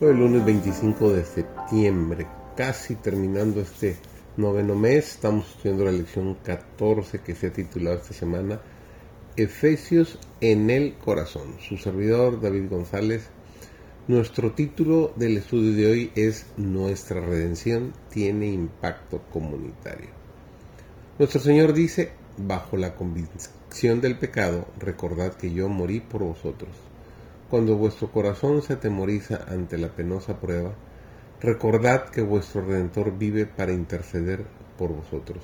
Hoy el lunes 25 de septiembre, casi terminando este noveno mes, estamos estudiando la lección 14 que se ha titulado esta semana Efesios en el corazón. Su servidor David González. Nuestro título del estudio de hoy es Nuestra redención tiene impacto comunitario. Nuestro Señor dice, bajo la convicción del pecado, recordad que yo morí por vosotros. Cuando vuestro corazón se atemoriza ante la penosa prueba, recordad que vuestro Redentor vive para interceder por vosotros.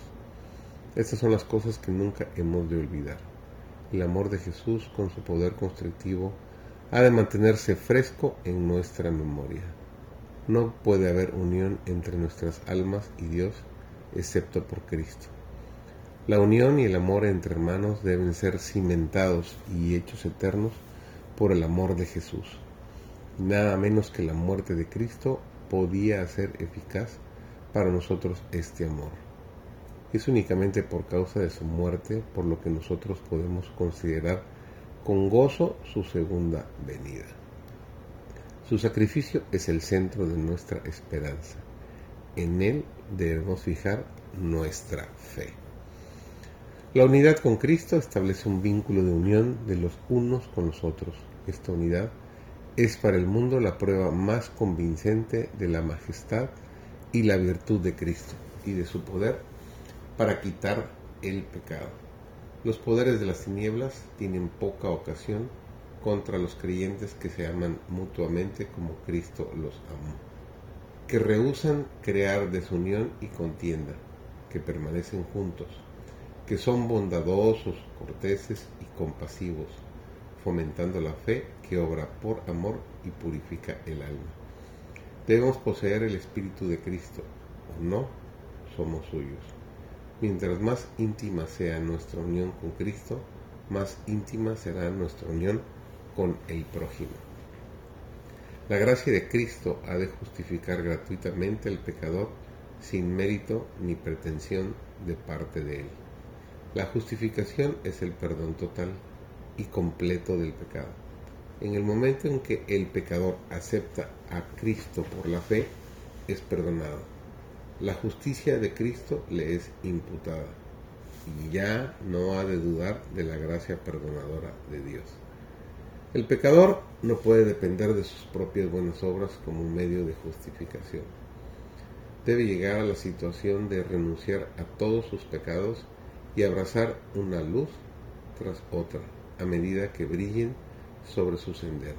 Estas son las cosas que nunca hemos de olvidar. El amor de Jesús con su poder constructivo ha de mantenerse fresco en nuestra memoria. No puede haber unión entre nuestras almas y Dios excepto por Cristo. La unión y el amor entre hermanos deben ser cimentados y hechos eternos por el amor de Jesús. Nada menos que la muerte de Cristo podía hacer eficaz para nosotros este amor. Es únicamente por causa de su muerte por lo que nosotros podemos considerar con gozo su segunda venida. Su sacrificio es el centro de nuestra esperanza. En él debemos fijar nuestra fe. La unidad con Cristo establece un vínculo de unión de los unos con los otros esta unidad es para el mundo la prueba más convincente de la majestad y la virtud de Cristo y de su poder para quitar el pecado. Los poderes de las tinieblas tienen poca ocasión contra los creyentes que se aman mutuamente como Cristo los amó, que rehusan crear desunión y contienda, que permanecen juntos, que son bondadosos, corteses y compasivos, fomentando la fe que obra por amor y purifica el alma. Debemos poseer el Espíritu de Cristo, o no, somos suyos. Mientras más íntima sea nuestra unión con Cristo, más íntima será nuestra unión con el prójimo. La gracia de Cristo ha de justificar gratuitamente al pecador sin mérito ni pretensión de parte de él. La justificación es el perdón total y completo del pecado. En el momento en que el pecador acepta a Cristo por la fe, es perdonado. La justicia de Cristo le es imputada y ya no ha de dudar de la gracia perdonadora de Dios. El pecador no puede depender de sus propias buenas obras como un medio de justificación. Debe llegar a la situación de renunciar a todos sus pecados y abrazar una luz tras otra a medida que brillen sobre su sendero.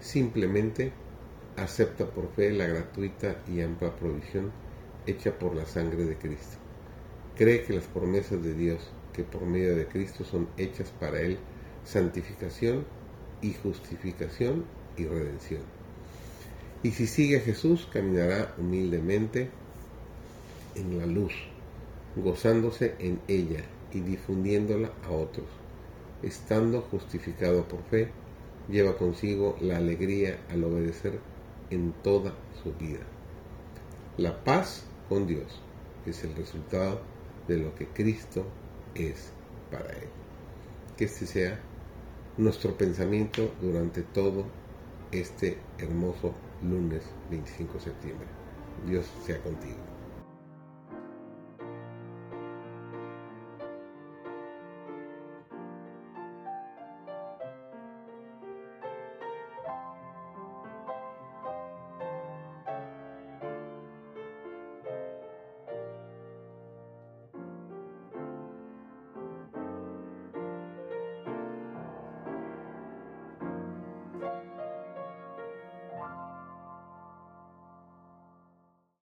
Simplemente acepta por fe la gratuita y amplia provisión hecha por la sangre de Cristo. Cree que las promesas de Dios, que por medio de Cristo son hechas para Él, santificación y justificación y redención. Y si sigue a Jesús, caminará humildemente en la luz, gozándose en ella y difundiéndola a otros estando justificado por fe, lleva consigo la alegría al obedecer en toda su vida. La paz con Dios es el resultado de lo que Cristo es para él. Que este sea nuestro pensamiento durante todo este hermoso lunes 25 de septiembre. Dios sea contigo.